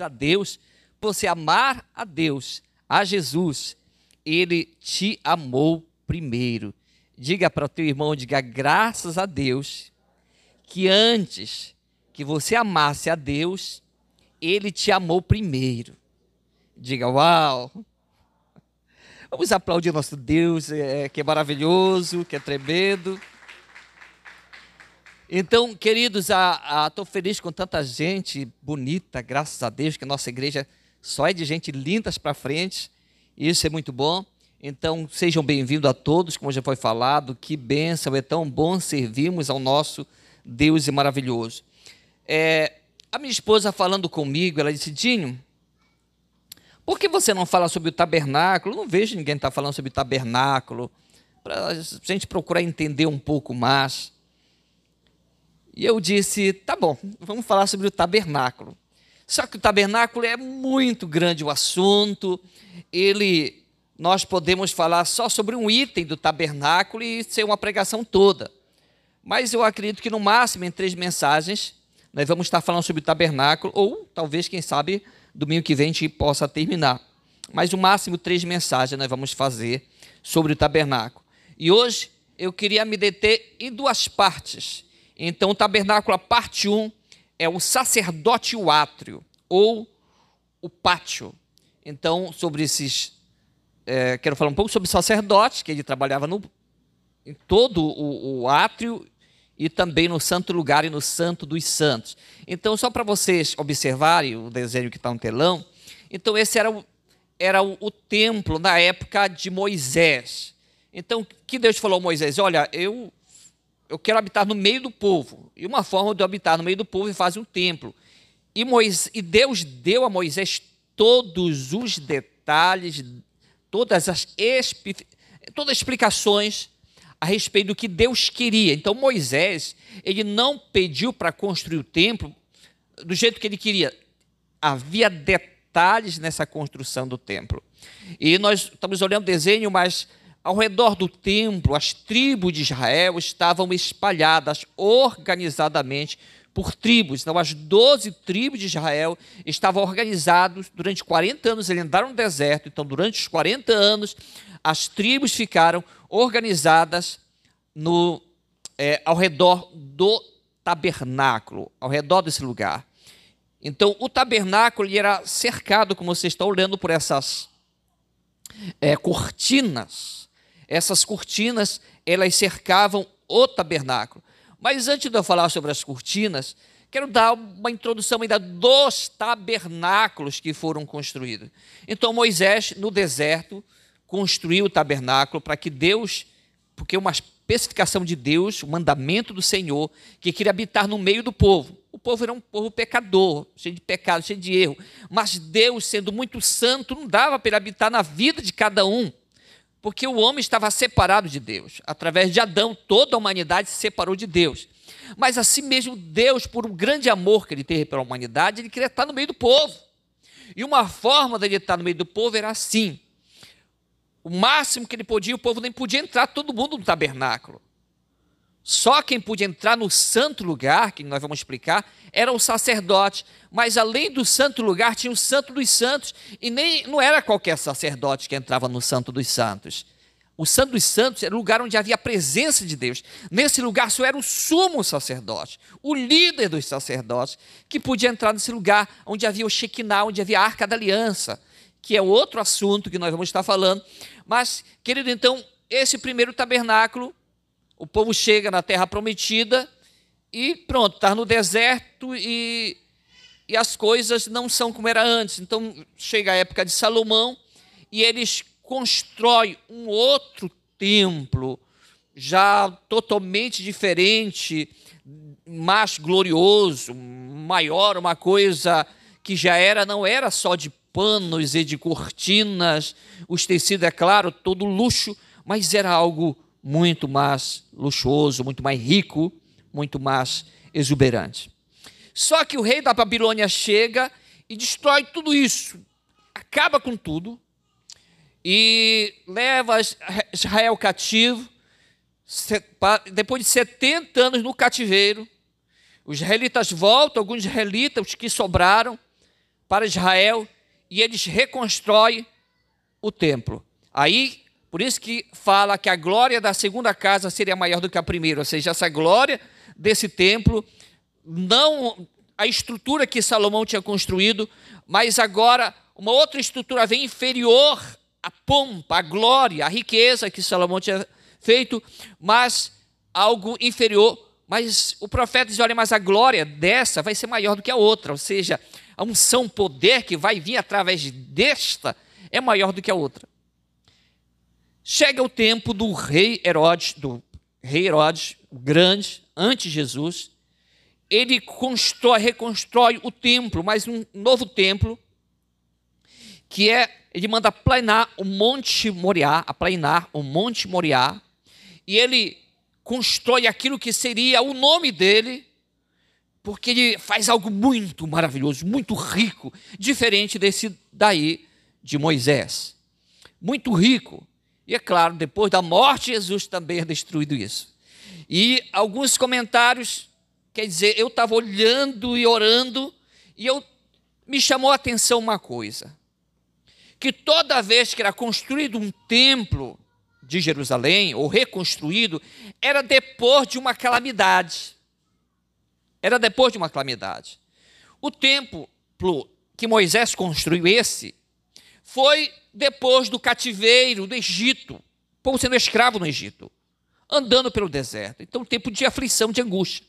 a Deus, você amar a Deus, a Jesus, ele te amou primeiro. Diga para o teu irmão, diga graças a Deus, que antes que você amasse a Deus, ele te amou primeiro. Diga, uau! Vamos aplaudir nosso Deus, é, que é maravilhoso, que é tremendo. Então, queridos, estou feliz com tanta gente bonita, graças a Deus, que a nossa igreja só é de gente lindas para frente. Isso é muito bom. Então, sejam bem-vindos a todos, como já foi falado. Que bênção, é tão bom servirmos ao nosso Deus e maravilhoso. É, a minha esposa falando comigo, ela disse: Dinho, por que você não fala sobre o tabernáculo? Não vejo ninguém estar tá falando sobre o tabernáculo. Para a gente procurar entender um pouco mais. E eu disse: tá bom, vamos falar sobre o tabernáculo. Só que o tabernáculo é muito grande o assunto. Ele, nós podemos falar só sobre um item do tabernáculo e ser uma pregação toda. Mas eu acredito que no máximo em três mensagens nós vamos estar falando sobre o tabernáculo, ou talvez, quem sabe, domingo que vem a gente possa terminar. Mas no máximo três mensagens nós vamos fazer sobre o tabernáculo. E hoje eu queria me deter em duas partes. Então, o tabernáculo, a parte 1, é o sacerdote e o átrio, ou o pátio. Então, sobre esses. É, quero falar um pouco sobre o sacerdote, que ele trabalhava no, em todo o, o átrio e também no santo lugar e no santo dos santos. Então, só para vocês observarem o desenho que está no telão, então esse era o, era o, o, templo na época de Moisés. Então, que Deus falou a Moisés? Olha, eu eu quero habitar no meio do povo. E uma forma de eu habitar no meio do povo é fazer um templo. E, Moisés, e Deus deu a Moisés todos os detalhes, todas as, todas as explicações a respeito do que Deus queria. Então Moisés, ele não pediu para construir o templo do jeito que ele queria. Havia detalhes nessa construção do templo. E nós estamos olhando o desenho, mas ao redor do templo, as tribos de Israel estavam espalhadas organizadamente por tribos. Então, as doze tribos de Israel estavam organizadas durante 40 anos. Eles andaram no deserto. Então, durante os 40 anos, as tribos ficaram organizadas no, é, ao redor do tabernáculo, ao redor desse lugar. Então, o tabernáculo era cercado, como vocês estão olhando, por essas é, cortinas essas cortinas, elas cercavam o tabernáculo. Mas antes de eu falar sobre as cortinas, quero dar uma introdução ainda dos tabernáculos que foram construídos. Então Moisés, no deserto, construiu o tabernáculo para que Deus, porque uma especificação de Deus, o mandamento do Senhor, que queria habitar no meio do povo. O povo era um povo pecador, cheio de pecado, cheio de erro. Mas Deus, sendo muito santo, não dava para ele habitar na vida de cada um. Porque o homem estava separado de Deus. Através de Adão, toda a humanidade se separou de Deus. Mas assim mesmo, Deus, por um grande amor que ele teve pela humanidade, ele queria estar no meio do povo. E uma forma dele estar no meio do povo era assim. O máximo que ele podia, o povo nem podia entrar todo mundo no tabernáculo. Só quem podia entrar no santo lugar, que nós vamos explicar, era o sacerdote. Mas além do santo lugar, tinha o santo dos santos. E nem não era qualquer sacerdote que entrava no santo dos santos. O santo dos santos era o lugar onde havia a presença de Deus. Nesse lugar só era o sumo sacerdote, o líder dos sacerdotes, que podia entrar nesse lugar onde havia o Shekinah, onde havia a arca da aliança, que é outro assunto que nós vamos estar falando. Mas, querido, então, esse primeiro tabernáculo o povo chega na terra prometida e pronto, está no deserto e, e as coisas não são como era antes. Então chega a época de Salomão e eles constroem um outro templo, já totalmente diferente, mais glorioso, maior, uma coisa que já era, não era só de panos e de cortinas, os tecidos, é claro, todo luxo, mas era algo muito mais luxuoso, muito mais rico, muito mais exuberante. Só que o rei da Babilônia chega e destrói tudo isso, acaba com tudo e leva Israel cativo. Depois de 70 anos no cativeiro, os israelitas voltam, alguns israelitas, os que sobraram, para Israel e eles reconstroem o templo. Aí, por isso que fala que a glória da segunda casa seria maior do que a primeira, ou seja, essa glória desse templo, não a estrutura que Salomão tinha construído, mas agora uma outra estrutura vem inferior à pompa, à glória, à riqueza que Salomão tinha feito, mas algo inferior. Mas o profeta diz: olha, mas a glória dessa vai ser maior do que a outra, ou seja, a unção, poder que vai vir através desta é maior do que a outra. Chega o tempo do rei Herodes, do rei Herodes, o grande, antes Jesus, ele constrói, reconstrói o templo, mas um novo templo, que é, ele manda planar o Monte Moriá, aplanar o Monte Moriá, e ele constrói aquilo que seria o nome dele, porque ele faz algo muito maravilhoso, muito rico, diferente desse daí de Moisés. Muito rico. E é claro, depois da morte, Jesus também é destruído isso. E alguns comentários, quer dizer, eu estava olhando e orando, e eu me chamou a atenção uma coisa: que toda vez que era construído um templo de Jerusalém, ou reconstruído, era depois de uma calamidade. Era depois de uma calamidade. O templo que Moisés construiu, esse, foi depois do cativeiro do Egito, o povo sendo escravo no Egito, andando pelo deserto. Então, tempo de aflição, de angústia.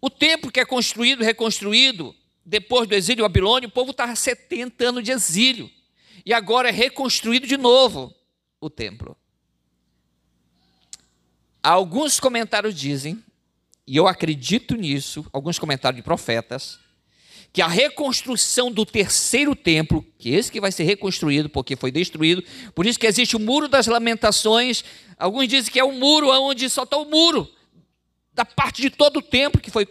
O templo que é construído, reconstruído, depois do exílio babilônio, o povo estava 70 anos de exílio. E agora é reconstruído de novo o templo. Alguns comentários dizem e eu acredito nisso, alguns comentários de profetas, que a reconstrução do terceiro templo, que esse que vai ser reconstruído porque foi destruído, por isso que existe o muro das lamentações, alguns dizem que é um muro onde só está o muro da parte de todo o templo que foi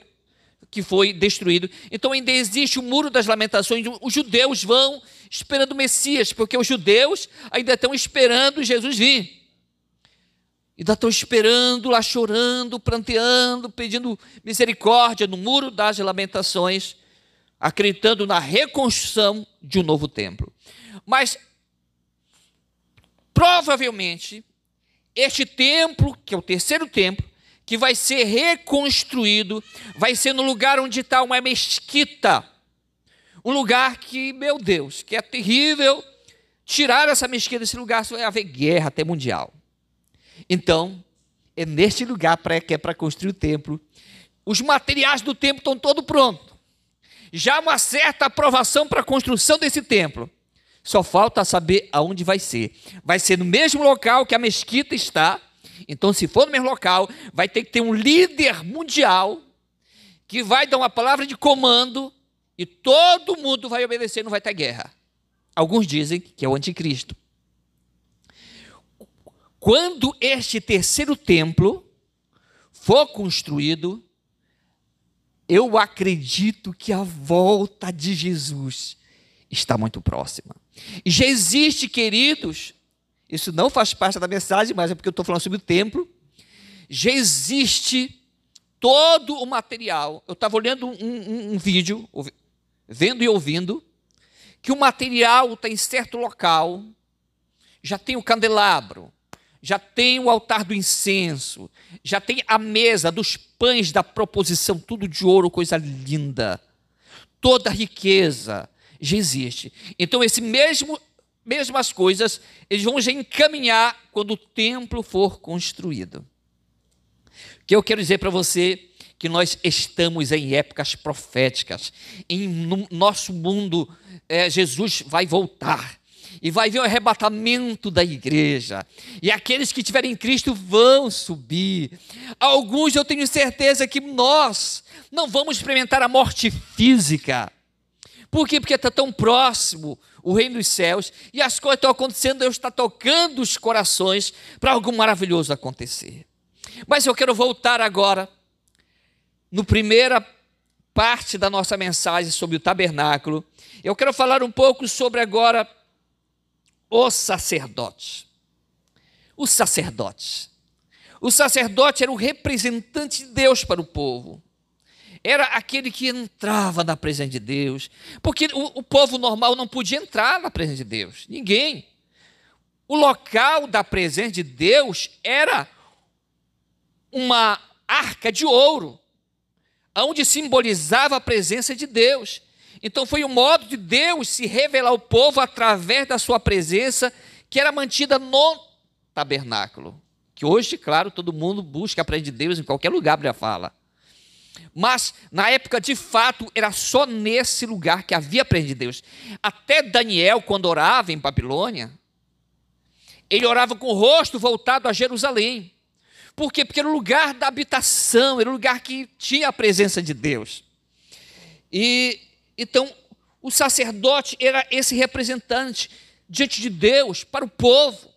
que foi destruído. Então ainda existe o muro das lamentações. Os judeus vão esperando o Messias, porque os judeus ainda estão esperando Jesus vir. Ainda estão esperando lá, chorando, pranteando, pedindo misericórdia no muro das lamentações, acreditando na reconstrução de um novo templo. Mas, provavelmente, este templo, que é o terceiro templo, que vai ser reconstruído, vai ser no lugar onde está uma mesquita. Um lugar que, meu Deus, que é terrível. Tirar essa mesquita desse lugar, vai haver guerra até mundial. Então, é neste lugar que é para construir o templo. Os materiais do templo estão todos prontos. Já uma certa aprovação para a construção desse templo. Só falta saber aonde vai ser. Vai ser no mesmo local que a mesquita está. Então, se for no mesmo local, vai ter que ter um líder mundial que vai dar uma palavra de comando e todo mundo vai obedecer, não vai ter guerra. Alguns dizem que é o anticristo. Quando este terceiro templo for construído, eu acredito que a volta de Jesus está muito próxima. Já existe, queridos, isso não faz parte da mensagem, mas é porque eu estou falando sobre o templo. Já existe todo o material. Eu estava olhando um, um, um vídeo, vendo e ouvindo, que o material está em certo local, já tem o candelabro, já tem o altar do incenso, já tem a mesa dos pães da proposição, tudo de ouro, coisa linda. Toda a riqueza já existe. Então, esse mesmo mesmas coisas, eles vão já encaminhar quando o templo for construído. O que eu quero dizer para você que nós estamos em épocas proféticas. Em no nosso mundo, é, Jesus vai voltar e vai vir o arrebatamento da igreja. E aqueles que estiverem em Cristo vão subir. Alguns eu tenho certeza que nós não vamos experimentar a morte física. Por quê? Porque está tão próximo o reino dos céus e as coisas estão acontecendo, Deus está tocando os corações para algo maravilhoso acontecer. Mas eu quero voltar agora no primeira parte da nossa mensagem sobre o tabernáculo. Eu quero falar um pouco sobre agora o sacerdote. O sacerdote. O sacerdote era o representante de Deus para o povo. era aquele que entrava na presença de Deus, porque o, o povo normal não podia entrar na presença de Deus, ninguém. O local da presença de Deus era uma arca de ouro, onde simbolizava a presença de Deus. Então foi o modo de Deus se revelar ao povo através da sua presença, que era mantida no tabernáculo. Que hoje, claro, todo mundo busca aprender de Deus em qualquer lugar, a Bíblia fala. Mas na época, de fato, era só nesse lugar que havia de Deus. Até Daniel, quando orava em Babilônia, ele orava com o rosto voltado a Jerusalém. Por quê? Porque era o lugar da habitação, era o lugar que tinha a presença de Deus. E então o sacerdote era esse representante diante de Deus para o povo,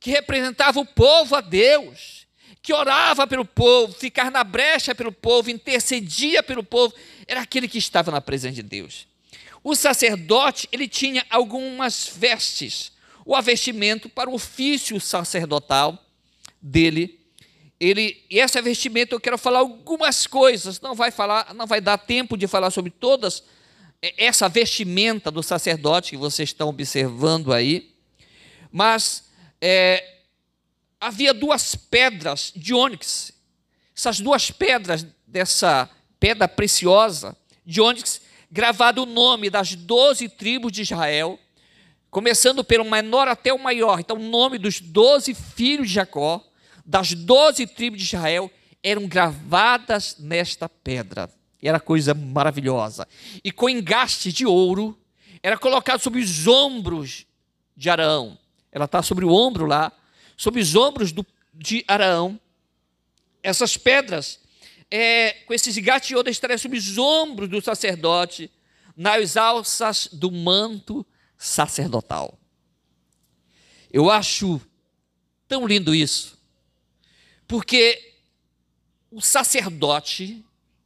que representava o povo a Deus, que orava pelo povo, ficar na brecha pelo povo, intercedia pelo povo, era aquele que estava na presença de Deus. O sacerdote, ele tinha algumas vestes, o avestimento para o ofício sacerdotal dele. Ele, e essa vestimenta eu quero falar algumas coisas, não vai falar, não vai dar tempo de falar sobre todas essa vestimenta do sacerdote que vocês estão observando aí, mas é, havia duas pedras de ônix. Essas duas pedras dessa pedra preciosa de ônix, gravado o nome das doze tribos de Israel, começando pelo menor até o maior. Então, o nome dos doze filhos de Jacó, das doze tribos de Israel, eram gravadas nesta pedra. E era coisa maravilhosa. E com engaste de ouro, era colocado sobre os ombros de Arão. Ela está sobre o ombro lá, sobre os ombros do, de Arão. Essas pedras, é, com esses engastes de ouro, estariam sobre os ombros do sacerdote, nas alças do manto sacerdotal. Eu acho tão lindo isso, porque o sacerdote,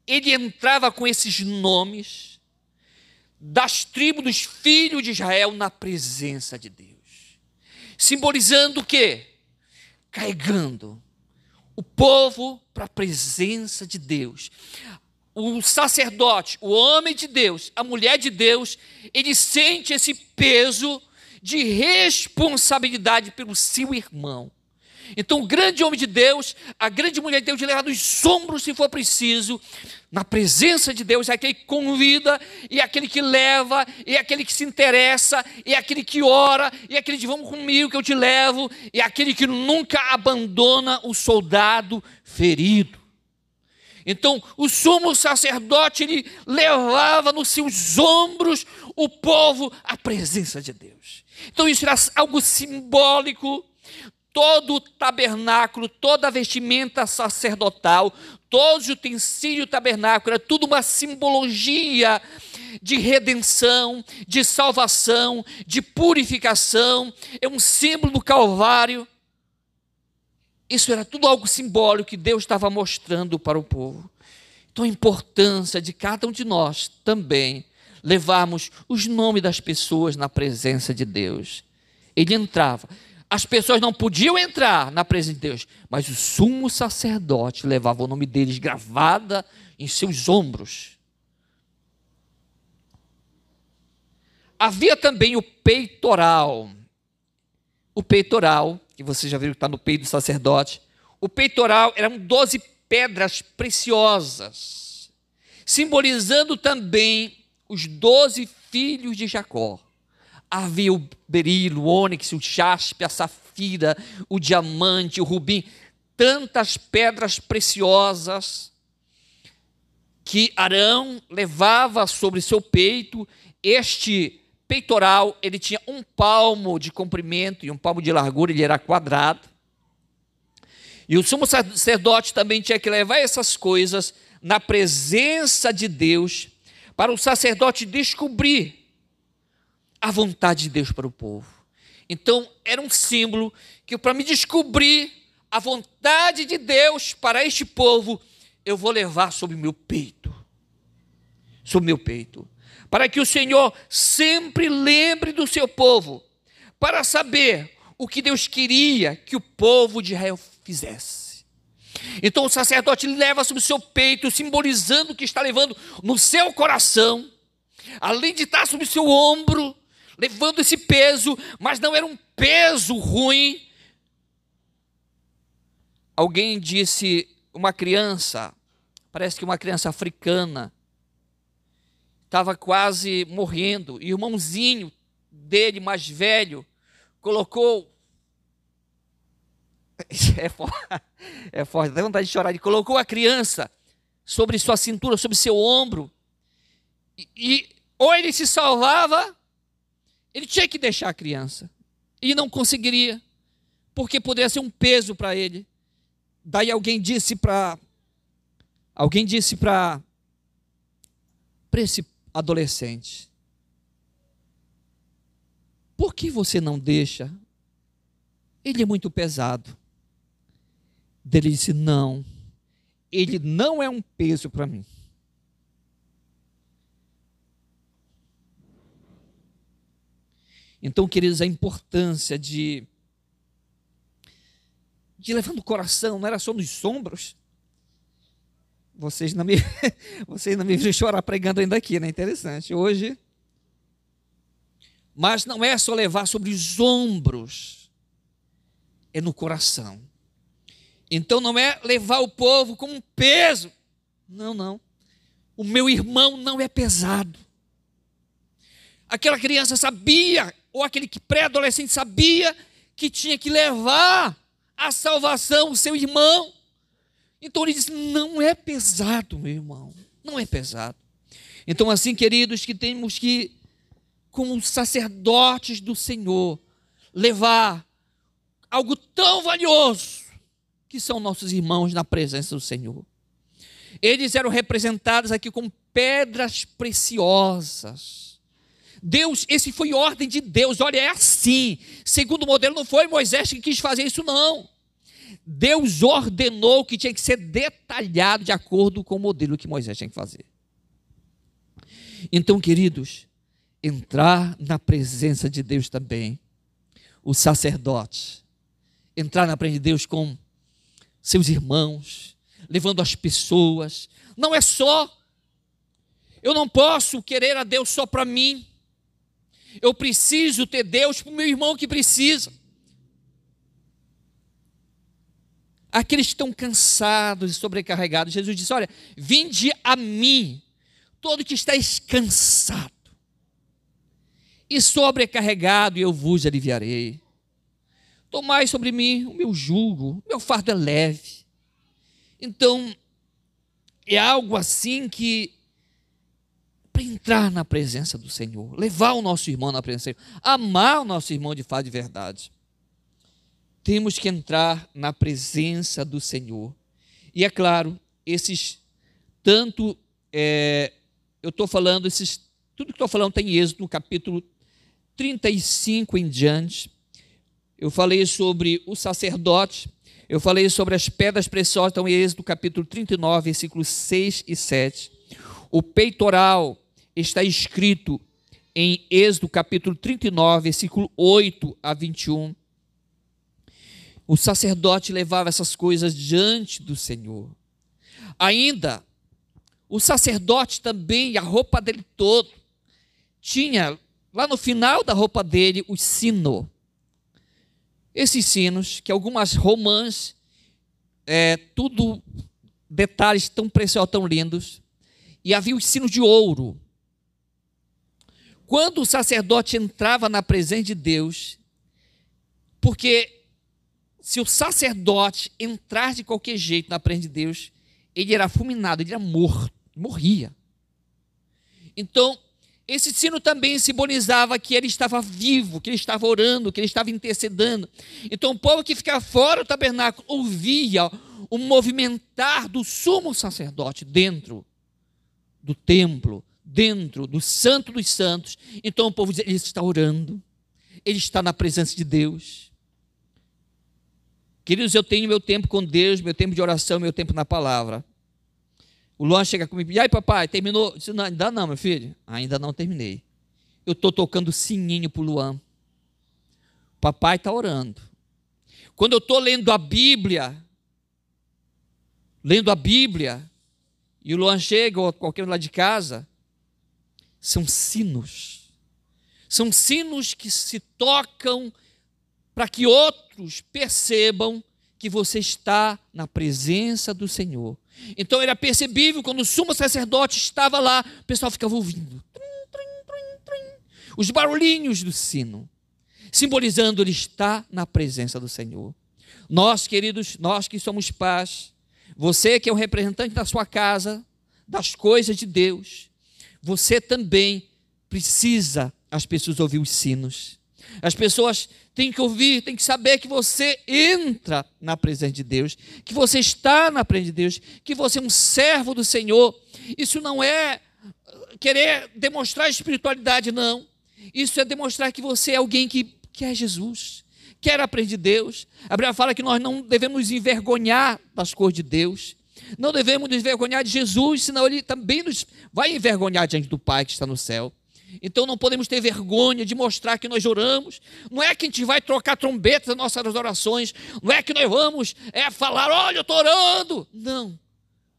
ele entrava com esses nomes das tribos dos filhos de Israel na presença de Deus. Simbolizando o quê? Carregando o povo para a presença de Deus o sacerdote, o homem de Deus, a mulher de Deus, ele sente esse peso de responsabilidade pelo seu irmão. Então, o grande homem de Deus, a grande mulher de Deus, de levar nos ombros, se for preciso, na presença de Deus, é aquele que convida, e é aquele que leva, e é aquele que se interessa, e é aquele que ora, e é aquele que vamos comigo que eu te levo, e é aquele que nunca abandona o soldado ferido. Então, o sumo sacerdote ele levava nos seus ombros o povo à presença de Deus. Então, isso era algo simbólico. Todo o tabernáculo, toda a vestimenta sacerdotal, todos os utensílios do tabernáculo, era tudo uma simbologia de redenção, de salvação, de purificação, é um símbolo do Calvário. Isso era tudo algo simbólico que Deus estava mostrando para o povo. Então, a importância de cada um de nós também levarmos os nomes das pessoas na presença de Deus. Ele entrava. As pessoas não podiam entrar na presença de Deus, mas o sumo sacerdote levava o nome deles gravada em seus ombros. Havia também o peitoral. O peitoral que você já viu que está no peito do sacerdote. O peitoral eram doze pedras preciosas, simbolizando também os doze filhos de Jacó. Havia o berilo, o ônix, o jaspe, a safira, o diamante, o rubim, tantas pedras preciosas que Arão levava sobre seu peito. Este peitoral, ele tinha um palmo de comprimento e um palmo de largura, ele era quadrado. E o sumo sacerdote também tinha que levar essas coisas na presença de Deus, para o sacerdote descobrir a vontade de Deus para o povo. Então, era um símbolo que, para me descobrir a vontade de Deus para este povo, eu vou levar sobre meu peito. Sobre meu peito para que o Senhor sempre lembre do seu povo, para saber o que Deus queria que o povo de Israel fizesse. Então o sacerdote leva sobre o seu peito, simbolizando que está levando no seu coração, além de estar sobre o seu ombro, levando esse peso, mas não era um peso ruim. Alguém disse, uma criança, parece que uma criança africana, estava quase morrendo, e o irmãozinho dele, mais velho, colocou. É forte, é forte, dá vontade de chorar. Ele colocou a criança sobre sua cintura, sobre seu ombro, e, e ou ele se salvava, ele tinha que deixar a criança, e não conseguiria, porque poderia ser um peso para ele. Daí alguém disse para alguém disse para esse adolescente: Por que você não deixa? Ele é muito pesado. Ele disse: Não, ele não é um peso para mim. Então, queridos, a importância de, de levar no coração, não era só nos sombros, vocês não me, vocês não me viram chorar pregando ainda aqui, né? Interessante. Hoje. Mas não é só levar sobre os ombros, é no coração. Então não é levar o povo como um peso. Não, não. O meu irmão não é pesado. Aquela criança sabia, ou aquele pré-adolescente sabia que tinha que levar a salvação o seu irmão. Então ele diz: não é pesado, meu irmão, não é pesado. Então, assim, queridos, que temos que, como sacerdotes do Senhor, levar algo tão valioso que são nossos irmãos na presença do Senhor. Eles eram representados aqui como pedras preciosas. Deus, esse foi ordem de Deus, olha, é assim. Segundo o modelo, não foi Moisés que quis fazer isso, não. Deus ordenou que tinha que ser detalhado de acordo com o modelo que Moisés tinha que fazer. Então, queridos, entrar na presença de Deus também, o sacerdote, entrar na presença de Deus com seus irmãos, levando as pessoas, não é só, eu não posso querer a Deus só para mim, eu preciso ter Deus para o meu irmão que precisa. aqueles que estão cansados e sobrecarregados. Jesus disse: Olha, vinde a mim, todo que está cansado e sobrecarregado, e eu vos aliviarei. Tomai sobre mim o meu jugo, meu fardo é leve. Então, é algo assim que, para entrar na presença do Senhor, levar o nosso irmão na presença do Senhor, amar o nosso irmão de fato de verdade temos que entrar na presença do Senhor. E é claro, esses tanto é, eu estou falando, esses, tudo que estou falando tem êxodo no capítulo 35 em diante. Eu falei sobre o sacerdote, eu falei sobre as pedras preciosas, então êxodo capítulo 39, versículos 6 e 7. O peitoral está escrito em Êxodo capítulo 39, versículo 8 a 21 o sacerdote levava essas coisas diante do Senhor. Ainda, o sacerdote também, a roupa dele todo, tinha lá no final da roupa dele o sino. Esses sinos, que algumas romãs, é, tudo detalhes tão preciosos, tão lindos, e havia os sinos de ouro. Quando o sacerdote entrava na presença de Deus, porque se o sacerdote entrar de qualquer jeito na presença de Deus, ele era fulminado, ele era morto, morria. Então, esse sino também simbolizava que ele estava vivo, que ele estava orando, que ele estava intercedendo. Então, o povo que ficava fora do tabernáculo ouvia o movimentar do sumo sacerdote dentro do templo, dentro do santo dos santos. Então, o povo dizia: ele está orando, ele está na presença de Deus. Queridos, eu tenho meu tempo com Deus, meu tempo de oração, meu tempo na palavra. O Luan chega comigo, e aí papai, terminou? disse, não, ainda não, meu filho, ainda não terminei. Eu estou tocando sininho para o Luan. Papai está orando. Quando eu estou lendo a Bíblia, lendo a Bíblia, e o Luan chega, ou qualquer um lá de casa, são sinos. São sinos que se tocam para que outros percebam que você está na presença do Senhor. Então era percebível quando o sumo sacerdote estava lá, o pessoal ficava ouvindo. Os barulhinhos do sino, simbolizando ele está na presença do Senhor. Nós, queridos, nós que somos pais, você que é o representante da sua casa, das coisas de Deus, você também precisa as pessoas ouvir os sinos. As pessoas têm que ouvir, têm que saber que você entra na presença de Deus, que você está na presença de Deus, que você é um servo do Senhor. Isso não é querer demonstrar espiritualidade, não. Isso é demonstrar que você é alguém que quer Jesus, quer aprender de Deus. A Bíblia fala que nós não devemos envergonhar das coisas de Deus. Não devemos nos envergonhar de Jesus, senão ele também nos vai envergonhar diante do Pai que está no céu. Então não podemos ter vergonha de mostrar que nós oramos. Não é que a gente vai trocar trombetas nas nossas orações. Não é que nós vamos é, falar, olha, eu estou orando. Não.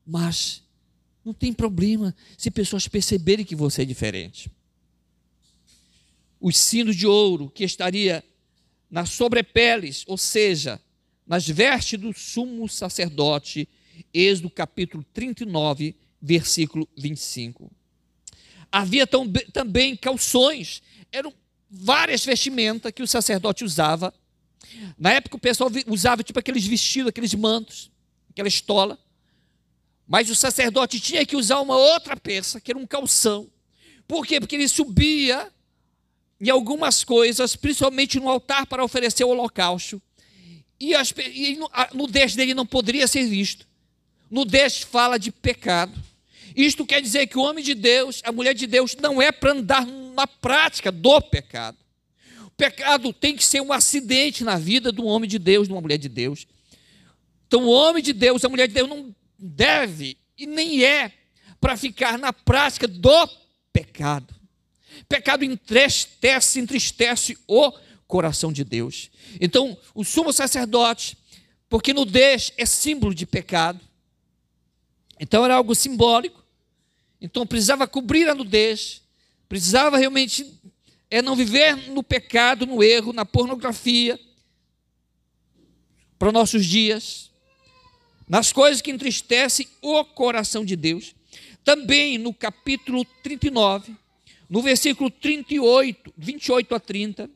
Mas não tem problema se pessoas perceberem que você é diferente. Os sinos de ouro que estaria nas sobrepeles, ou seja, nas vestes do sumo sacerdote, Êxodo capítulo 39, versículo 25. Havia também calções, eram várias vestimentas que o sacerdote usava. Na época o pessoal usava tipo aqueles vestidos, aqueles mantos, aquela estola. Mas o sacerdote tinha que usar uma outra peça, que era um calção. Por quê? Porque ele subia em algumas coisas, principalmente no altar para oferecer o holocausto. E, as, e a nudez dele não poderia ser visto. Nudez fala de pecado. Isto quer dizer que o homem de Deus, a mulher de Deus, não é para andar na prática do pecado. O pecado tem que ser um acidente na vida do homem de Deus, de uma mulher de Deus. Então, o homem de Deus, a mulher de Deus, não deve e nem é para ficar na prática do pecado. Pecado entristece, entristece o coração de Deus. Então, o sumo sacerdote, porque nudez é símbolo de pecado, então era algo simbólico, então precisava cobrir a nudez, precisava realmente é não viver no pecado, no erro, na pornografia, para nossos dias, nas coisas que entristecem o coração de Deus. Também no capítulo 39, no versículo 38, 28 a 30,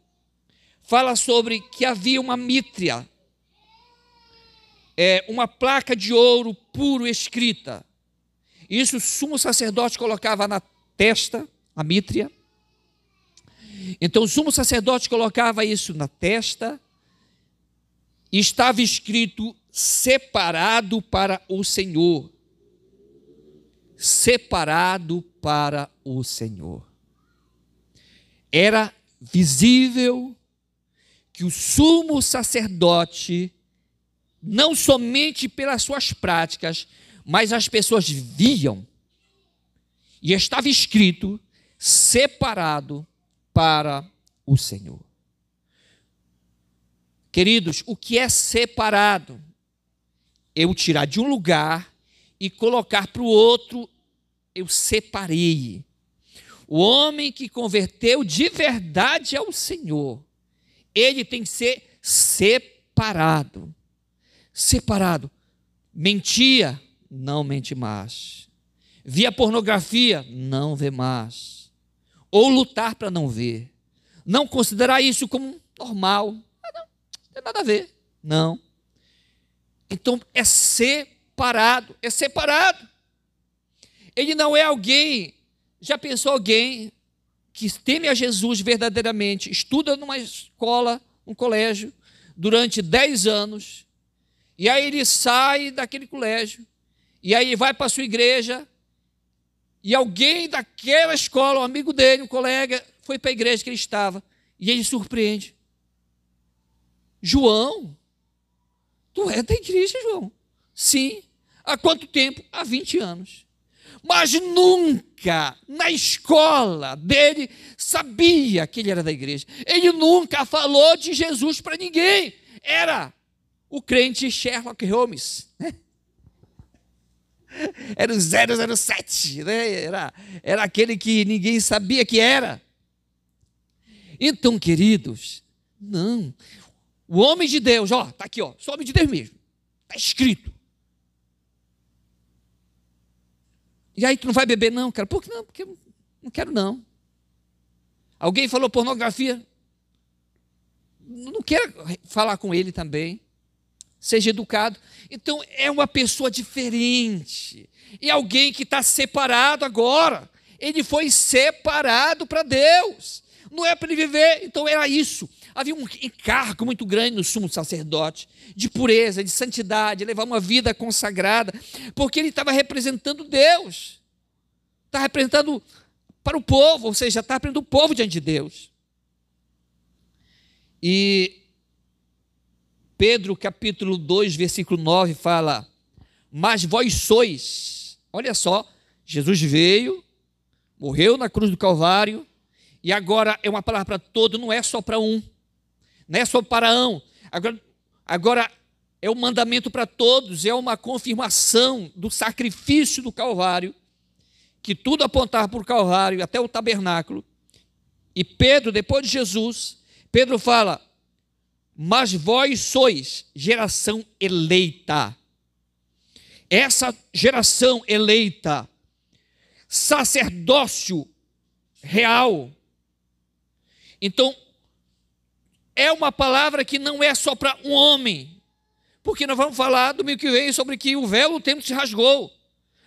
fala sobre que havia uma mítria, é, uma placa de ouro puro escrita isso o sumo sacerdote colocava na testa, a mítria. Então o sumo sacerdote colocava isso na testa e estava escrito separado para o Senhor. Separado para o Senhor. Era visível que o sumo sacerdote, não somente pelas suas práticas, mas as pessoas viam e estava escrito separado para o Senhor. Queridos, o que é separado? Eu tirar de um lugar e colocar para o outro, eu separei. O homem que converteu de verdade ao Senhor, ele tem que ser separado. Separado. Mentia, não mente mais. Via pornografia, não vê mais. Ou lutar para não ver. Não considerar isso como normal. Ah, não, não tem nada a ver. Não. Então é separado, é separado. Ele não é alguém, já pensou alguém que teme a Jesus verdadeiramente, estuda numa escola, um colégio, durante 10 anos, e aí ele sai daquele colégio, e aí vai para a sua igreja, e alguém daquela escola, um amigo dele, um colega, foi para a igreja que ele estava, e ele surpreende. João, tu é da igreja, João? Sim. Há quanto tempo? Há 20 anos. Mas nunca na escola dele sabia que ele era da igreja. Ele nunca falou de Jesus para ninguém. Era o crente Sherlock Holmes. Né? era o 007, né? era, era aquele que ninguém sabia que era. Então, queridos, não. O homem de Deus, ó, está aqui, ó, sou homem de Deus mesmo. Está escrito. E aí tu não vai beber, não, cara? Por que não? Porque não quero, não. Alguém falou pornografia? Não quero falar com ele também. Seja educado. Então é uma pessoa diferente. E alguém que está separado agora. Ele foi separado para Deus. Não é para ele viver. Então era isso. Havia um encargo muito grande no sumo sacerdote, de pureza, de santidade, levar uma vida consagrada, porque ele estava representando Deus, está representando para o povo, ou seja, está representando o povo diante de Deus. E Pedro, capítulo 2, versículo 9, fala: Mas vós sois, olha só, Jesus veio, morreu na cruz do Calvário, e agora é uma palavra para todo, não é só para um não é só para um. Agora, agora é um mandamento para todos, é uma confirmação do sacrifício do Calvário, que tudo apontava para o Calvário, até o tabernáculo. E Pedro, depois de Jesus, Pedro fala: Mas vós sois geração eleita. Essa geração eleita, sacerdócio real. Então, é uma palavra que não é só para um homem. Porque nós vamos falar domingo que vem sobre que o véu do templo se rasgou.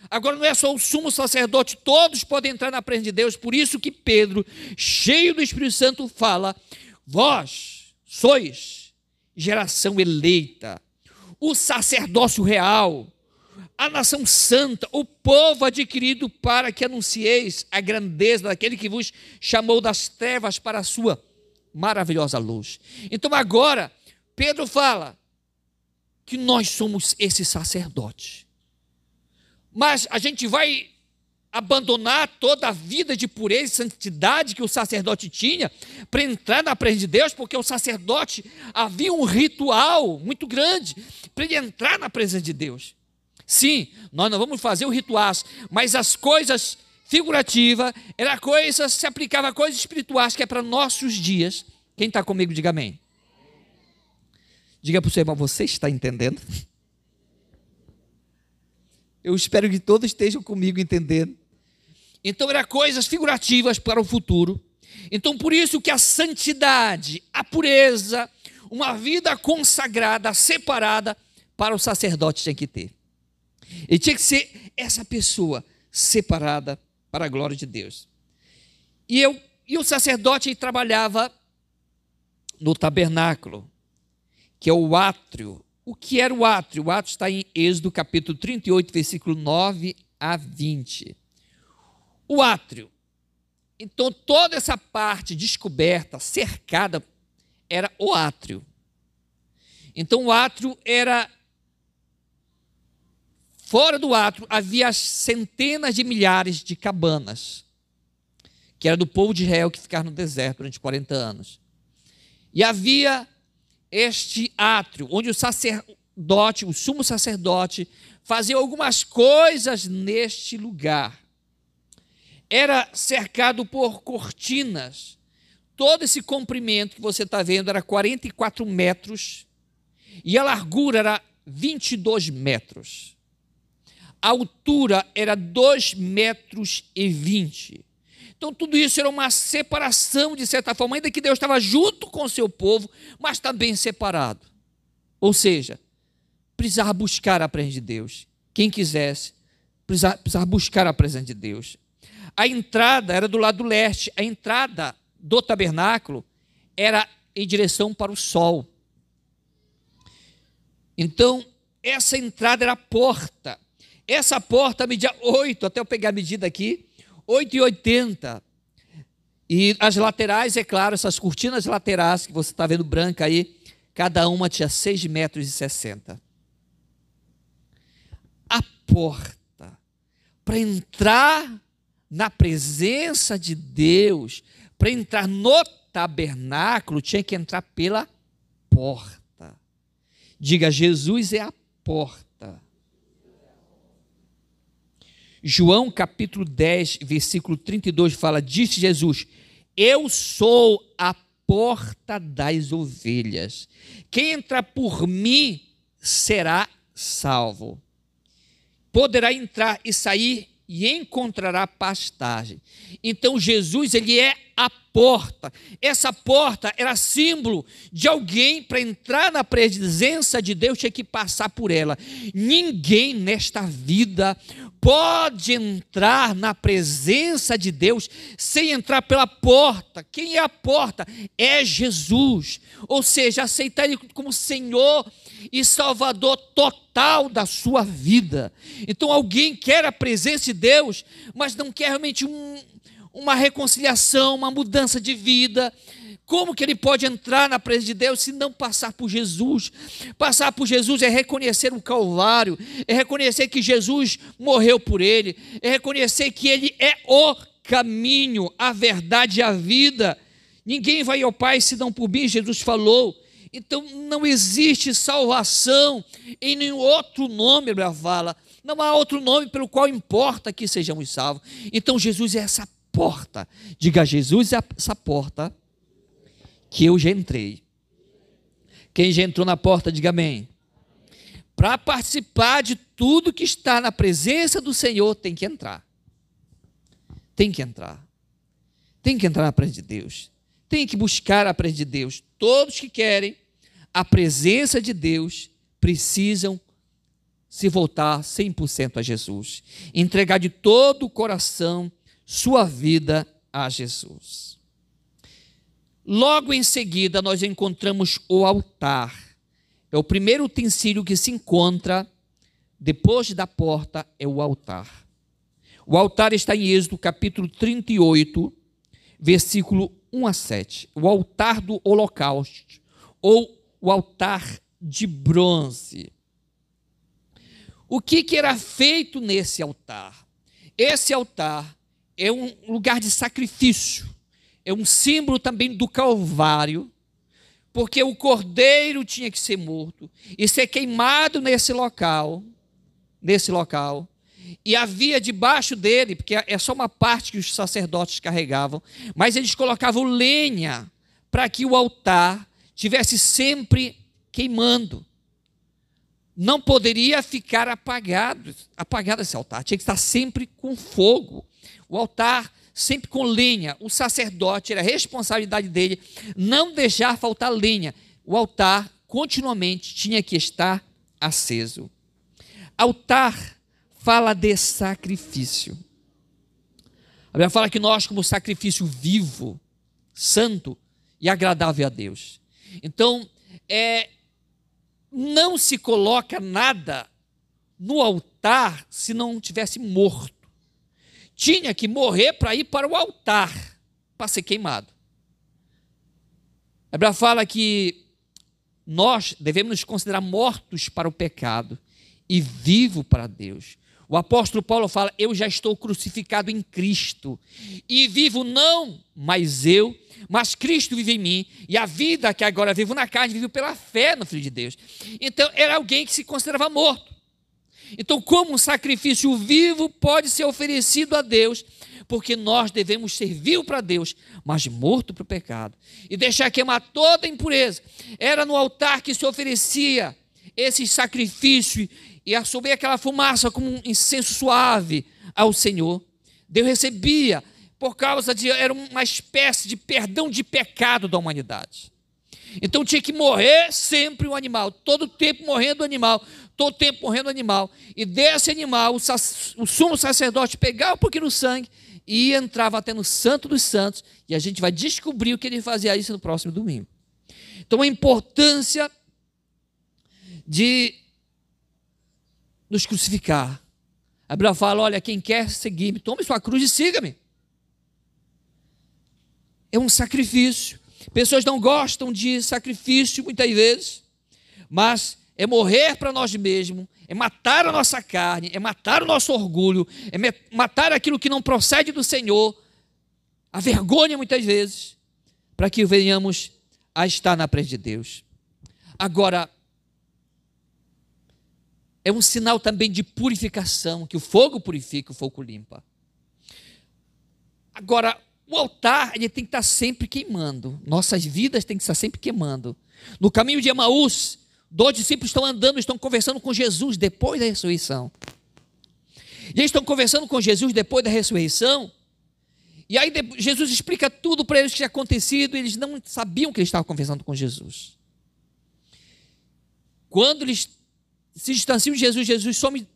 Agora não é só o sumo sacerdote, todos podem entrar na presença de Deus. Por isso que Pedro, cheio do Espírito Santo, fala: Vós sois geração eleita, o sacerdócio real, a nação santa, o povo adquirido para que anuncieis a grandeza daquele que vos chamou das trevas para a sua maravilhosa luz. Então agora, Pedro fala que nós somos esse sacerdote. Mas a gente vai abandonar toda a vida de pureza e santidade que o sacerdote tinha para entrar na presença de Deus, porque o sacerdote havia um ritual muito grande para ele entrar na presença de Deus. Sim, nós não vamos fazer o rituais, mas as coisas figurativa, era coisa, se aplicava a coisas espirituais, que é para nossos dias. Quem está comigo, diga amém. Diga para o seu irmão, você está entendendo? Eu espero que todos estejam comigo entendendo. Então, eram coisas figurativas para o futuro. Então, por isso que a santidade, a pureza, uma vida consagrada, separada, para o sacerdote tinha que ter. Ele tinha que ser essa pessoa separada para a glória de Deus. E, eu, e o sacerdote trabalhava no tabernáculo, que é o átrio. O que era o átrio? O átrio está em Êxodo capítulo 38, versículo 9 a 20. O átrio. Então, toda essa parte descoberta, cercada, era o átrio. Então, o átrio era Fora do átrio havia centenas de milhares de cabanas, que era do povo de Israel que ficava no deserto durante 40 anos. E havia este átrio, onde o sacerdote, o sumo sacerdote, fazia algumas coisas neste lugar. Era cercado por cortinas. Todo esse comprimento que você está vendo era 44 metros e a largura era 22 metros a altura era 2 metros e 20. Então tudo isso era uma separação, de certa forma, ainda que Deus estava junto com o seu povo, mas também separado. Ou seja, precisava buscar a presença de Deus. Quem quisesse, precisava, buscar a presença de Deus. A entrada era do lado leste, a entrada do tabernáculo era em direção para o sol. Então, essa entrada era a porta. Essa porta media 8, até eu pegar a medida aqui, 8,80. E as laterais, é claro, essas cortinas laterais que você está vendo branca aí, cada uma tinha 6 metros e 60. A porta, para entrar na presença de Deus, para entrar no tabernáculo, tinha que entrar pela porta. Diga, Jesus é a porta. João capítulo 10, versículo 32 fala: Disse Jesus: Eu sou a porta das ovelhas. Quem entrar por mim será salvo. Poderá entrar e sair e encontrará pastagem. Então Jesus, ele é a porta. Essa porta era símbolo de alguém para entrar na presença de Deus tinha que passar por ela. Ninguém nesta vida pode entrar na presença de Deus sem entrar pela porta. Quem é a porta? É Jesus. Ou seja, aceitar Ele como Senhor e Salvador total da sua vida. Então, alguém quer a presença de Deus, mas não quer realmente um, uma reconciliação, uma mudança de vida como que ele pode entrar na presença de Deus se não passar por Jesus? Passar por Jesus é reconhecer o Calvário, é reconhecer que Jesus morreu por ele, é reconhecer que ele é o caminho, a verdade e a vida. Ninguém vai ao Pai senão por mim, Jesus falou. Então não existe salvação em nenhum outro nome, a fala. Não há outro nome pelo qual importa que sejamos salvos. Então Jesus é essa porta. Diga, Jesus é essa porta que eu já entrei. Quem já entrou na porta, diga amém. Para participar de tudo que está na presença do Senhor, tem que entrar. Tem que entrar. Tem que entrar na presença de Deus. Tem que buscar a presença de Deus. Todos que querem a presença de Deus precisam se voltar 100% a Jesus. Entregar de todo o coração sua vida a Jesus. Logo em seguida, nós encontramos o altar. É o primeiro utensílio que se encontra depois da porta é o altar. O altar está em Êxodo capítulo 38, versículo 1 a 7. O altar do holocausto ou o altar de bronze. O que, que era feito nesse altar? Esse altar é um lugar de sacrifício é um símbolo também do Calvário, porque o cordeiro tinha que ser morto e ser queimado nesse local, nesse local. E havia debaixo dele, porque é só uma parte que os sacerdotes carregavam, mas eles colocavam lenha para que o altar tivesse sempre queimando. Não poderia ficar apagado, apagado esse altar, tinha que estar sempre com fogo. O altar sempre com lenha. O sacerdote, era responsabilidade dele não deixar faltar lenha. O altar continuamente tinha que estar aceso. Altar fala de sacrifício. A Bíblia fala que nós, como sacrifício vivo, santo e agradável a Deus. Então, é, não se coloca nada no altar se não tivesse morto tinha que morrer para ir para o altar, para ser queimado. A fala que nós devemos nos considerar mortos para o pecado e vivo para Deus. O apóstolo Paulo fala: Eu já estou crucificado em Cristo, e vivo não mais eu, mas Cristo vive em mim, e a vida que agora vivo na carne, vivo pela fé no Filho de Deus. Então, era alguém que se considerava morto. Então, como um sacrifício vivo pode ser oferecido a Deus, porque nós devemos ser vivo para Deus, mas morto para o pecado, e deixar queimar toda a impureza. Era no altar que se oferecia esse sacrifício e a subir aquela fumaça como um incenso suave ao Senhor. Deus recebia por causa de era uma espécie de perdão de pecado da humanidade. Então tinha que morrer sempre o animal, todo tempo morrendo o animal, todo tempo morrendo o animal. E desse animal, o, o sumo sacerdote pegava um pouquinho do sangue e entrava até no Santo dos Santos. E a gente vai descobrir o que ele fazia isso no próximo domingo. Então a importância de nos crucificar. A Bíblia fala: olha, quem quer seguir-me, tome sua cruz e siga-me. É um sacrifício. Pessoas não gostam de sacrifício muitas vezes, mas é morrer para nós mesmos, é matar a nossa carne, é matar o nosso orgulho, é matar aquilo que não procede do Senhor, a vergonha muitas vezes, para que venhamos a estar na presença de Deus. Agora, é um sinal também de purificação, que o fogo purifica, o fogo limpa. Agora, o altar ele tem que estar sempre queimando. Nossas vidas têm que estar sempre queimando. No caminho de Emaús, dois discípulos estão andando, estão conversando com Jesus depois da ressurreição. E eles estão conversando com Jesus depois da ressurreição. E aí Jesus explica tudo para eles que tinha acontecido, e eles não sabiam que eles estavam conversando com Jesus. Quando eles se distanciam de Jesus, Jesus some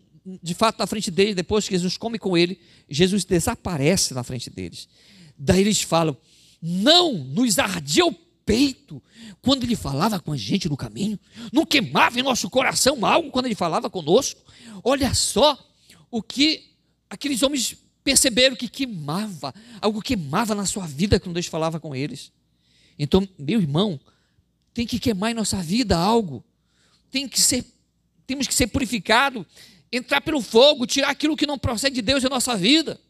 de fato na frente deles, depois que Jesus come com ele, Jesus desaparece na frente deles. Daí eles falam: Não nos ardia o peito quando ele falava com a gente no caminho, não queimava em nosso coração algo quando ele falava conosco. Olha só o que aqueles homens perceberam que queimava, algo queimava na sua vida quando Deus falava com eles. Então, meu irmão, tem que queimar em nossa vida algo. Tem que ser, temos que ser purificado, entrar pelo fogo, tirar aquilo que não procede de Deus em nossa vida.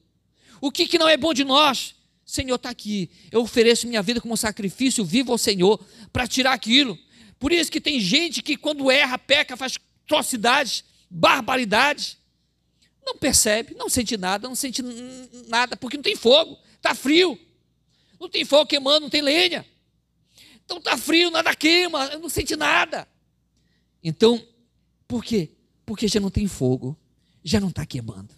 O que, que não é bom de nós? Senhor está aqui. Eu ofereço minha vida como sacrifício vivo ao Senhor para tirar aquilo. Por isso que tem gente que quando erra, peca, faz atrocidades, barbaridades não percebe, não sente nada, não sente nada, porque não tem fogo, está frio. Não tem fogo queimando, não tem lenha. Então está frio, nada queima, não sente nada. Então, por quê? Porque já não tem fogo, já não está queimando.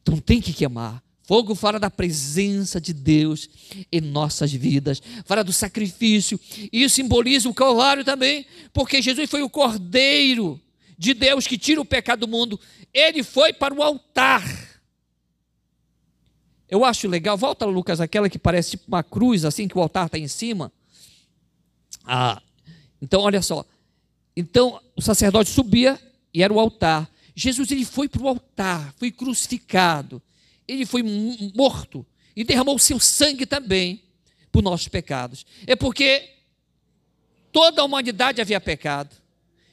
Então tem que queimar. Fogo fala da presença de Deus em nossas vidas, fala do sacrifício. E isso simboliza o Calvário também, porque Jesus foi o cordeiro de Deus que tira o pecado do mundo, ele foi para o altar. Eu acho legal, volta Lucas, aquela que parece tipo uma cruz, assim, que o altar está em cima. Ah, então olha só. Então o sacerdote subia e era o altar. Jesus ele foi para o altar, foi crucificado, ele foi morto e derramou seu sangue também por nossos pecados. É porque toda a humanidade havia pecado.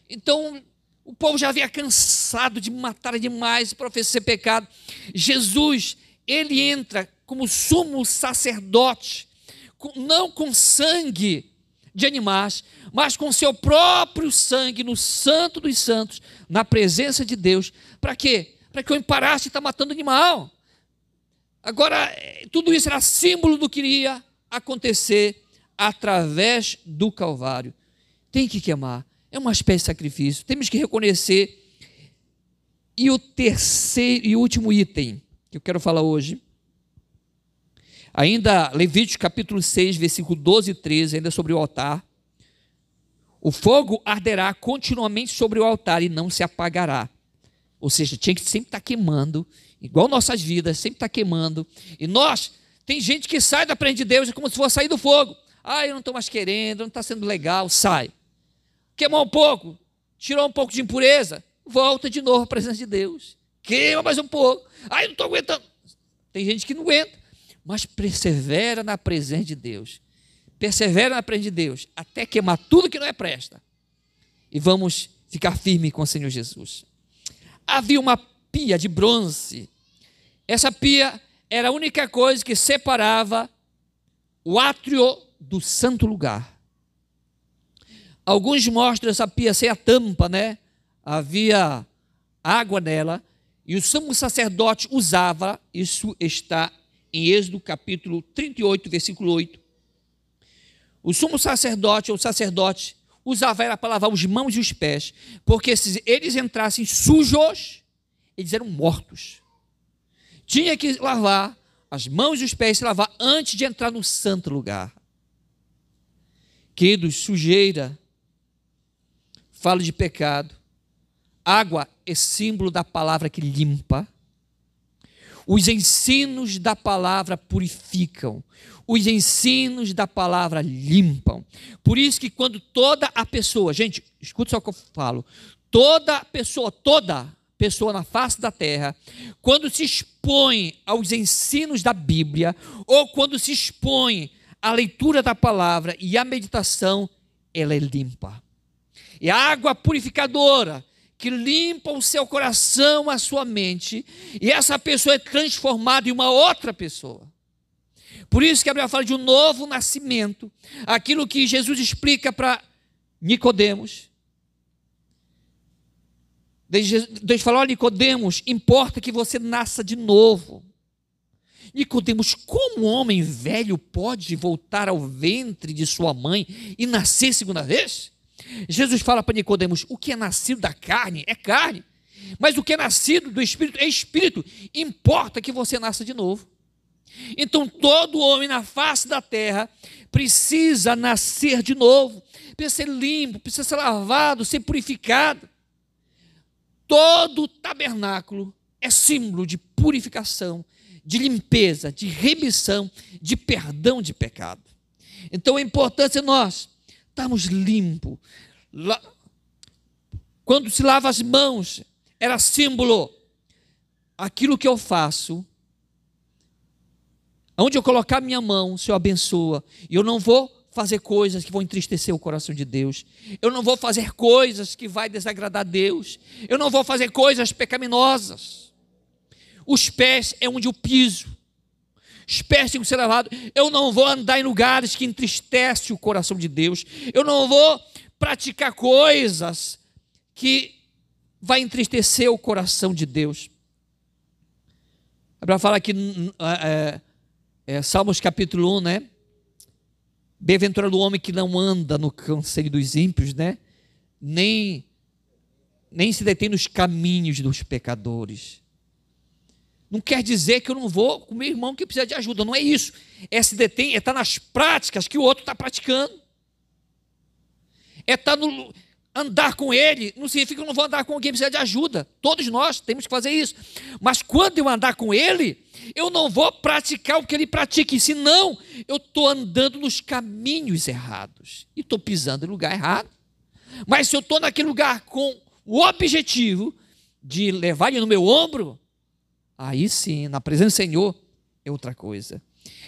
Então o povo já havia cansado de matar demais para oferecer pecado. Jesus, ele entra como sumo sacerdote, não com sangue de animais, mas com seu próprio sangue no Santo dos Santos, na presença de Deus. Para quê? Para que eu parasse estar matando animal. Agora, tudo isso era símbolo do que iria acontecer através do Calvário. Tem que queimar. É uma espécie de sacrifício. Temos que reconhecer. E o terceiro e último item que eu quero falar hoje, ainda Levítico capítulo 6, versículo 12 e 13, ainda sobre o altar. O fogo arderá continuamente sobre o altar e não se apagará. Ou seja, tinha que sempre estar queimando, igual nossas vidas, sempre estar queimando. E nós, tem gente que sai da frente de Deus é como se fosse sair do fogo. Ah, eu não estou mais querendo, não está sendo legal, sai queimou um pouco, tirou um pouco de impureza, volta de novo à presença de Deus. Queima mais um pouco. Ai, não estou aguentando. Tem gente que não aguenta, mas persevera na presença de Deus. Persevera na presença de Deus, até queimar tudo que não é presta. E vamos ficar firme com o Senhor Jesus. Havia uma pia de bronze. Essa pia era a única coisa que separava o átrio do santo lugar. Alguns mostram essa pia sem a tampa, né? Havia água nela e o sumo sacerdote usava, isso está em Êxodo capítulo 38, versículo 8. O sumo sacerdote ou sacerdote usava era para lavar os mãos e os pés, porque se eles entrassem sujos, eles eram mortos. Tinha que lavar as mãos e os pés, se lavar antes de entrar no santo lugar. Queridos, sujeira falo de pecado. Água é símbolo da palavra que limpa. Os ensinos da palavra purificam. Os ensinos da palavra limpam. Por isso que quando toda a pessoa, gente, escuta só o que eu falo. Toda pessoa, toda pessoa na face da terra, quando se expõe aos ensinos da Bíblia, ou quando se expõe à leitura da palavra e à meditação, ela é limpa. É água purificadora que limpa o seu coração, a sua mente, e essa pessoa é transformada em uma outra pessoa. Por isso que a Bíblia fala de um novo nascimento, aquilo que Jesus explica para Nicodemos. Deus falou: olha, Nicodemos, importa que você nasça de novo. Nicodemos, como um homem velho pode voltar ao ventre de sua mãe e nascer segunda vez? Jesus fala para Nicodemos: o que é nascido da carne é carne, mas o que é nascido do espírito é espírito. Importa que você nasça de novo. Então todo homem na face da terra precisa nascer de novo, precisa ser limpo, precisa ser lavado, ser purificado. Todo tabernáculo é símbolo de purificação, de limpeza, de remissão, de perdão de pecado. Então é importante nós estarmos limpos. Quando se lava as mãos, era símbolo. Aquilo que eu faço, onde eu colocar minha mão, o Senhor abençoa. E eu não vou fazer coisas que vão entristecer o coração de Deus. Eu não vou fazer coisas que vai desagradar Deus. Eu não vou fazer coisas pecaminosas. Os pés é onde eu piso. Os pés têm que ser lavados. Eu não vou andar em lugares que entristecem o coração de Deus. Eu não vou praticar coisas que vai entristecer o coração de Deus. É para falar aqui, é, é, Salmos capítulo 1, né? Bem-aventurado o homem que não anda no conselho dos ímpios, né? Nem, nem se detém nos caminhos dos pecadores. Não quer dizer que eu não vou com meu irmão que precisa de ajuda, não é isso. É se detém, é estar tá nas práticas que o outro está praticando. É estar tá no, andar com ele, não significa que eu não vou andar com alguém que precisa de ajuda. Todos nós temos que fazer isso. Mas quando eu andar com ele, eu não vou praticar o que ele pratica, senão eu estou andando nos caminhos errados e estou pisando em lugar errado. Mas se eu estou naquele lugar com o objetivo de levar ele no meu ombro, aí sim, na presença do Senhor, é outra coisa.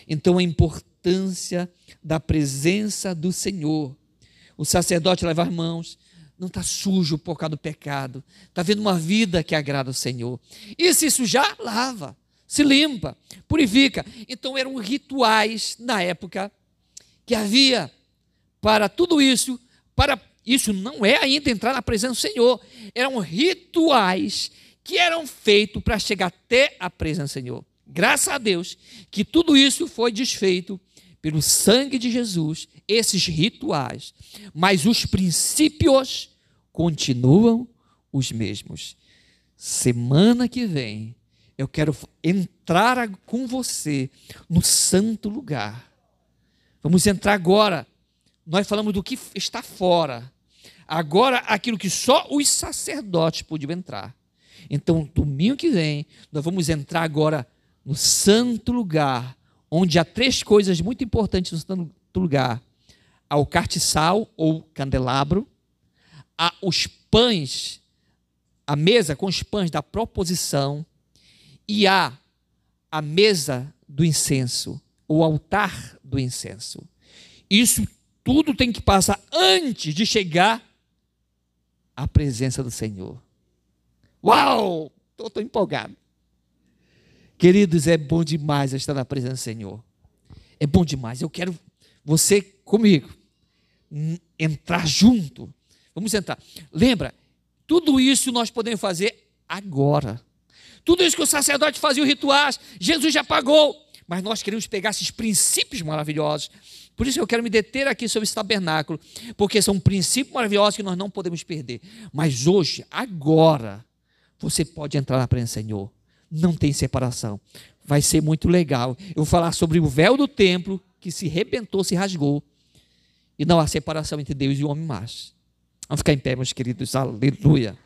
Então a importância da presença do Senhor. O sacerdote leva as mãos, não está sujo por causa do pecado, está vendo uma vida que agrada ao Senhor. E se sujar, lava se limpa, purifica. Então eram rituais na época que havia para tudo isso, para isso não é ainda entrar na presença do Senhor, eram rituais que eram feitos para chegar até a presença do Senhor. Graças a Deus que tudo isso foi desfeito pelo sangue de Jesus, esses rituais, mas os princípios continuam os mesmos. Semana que vem eu quero entrar com você no santo lugar. Vamos entrar agora. Nós falamos do que está fora. Agora, aquilo que só os sacerdotes podiam entrar. Então, domingo que vem, nós vamos entrar agora no santo lugar, onde há três coisas muito importantes no santo lugar: há o cartiçal ou candelabro, há os pães, a mesa com os pães da proposição, e há a mesa do incenso, o altar do incenso. Isso tudo tem que passar antes de chegar à presença do Senhor. Uau! Estou empolgado. Queridos, é bom demais estar na presença do Senhor. É bom demais. Eu quero você comigo. Entrar junto. Vamos entrar. Lembra, tudo isso nós podemos fazer agora. Tudo isso que o sacerdote fazia, os rituais, Jesus já pagou. Mas nós queremos pegar esses princípios maravilhosos. Por isso eu quero me deter aqui sobre esse tabernáculo, porque são princípios maravilhosos que nós não podemos perder. Mas hoje, agora, você pode entrar na presença do Senhor. Não tem separação. Vai ser muito legal. Eu vou falar sobre o véu do templo que se rebentou, se rasgou. E não há separação entre Deus e o homem mais. Vamos ficar em pé, meus queridos. Aleluia.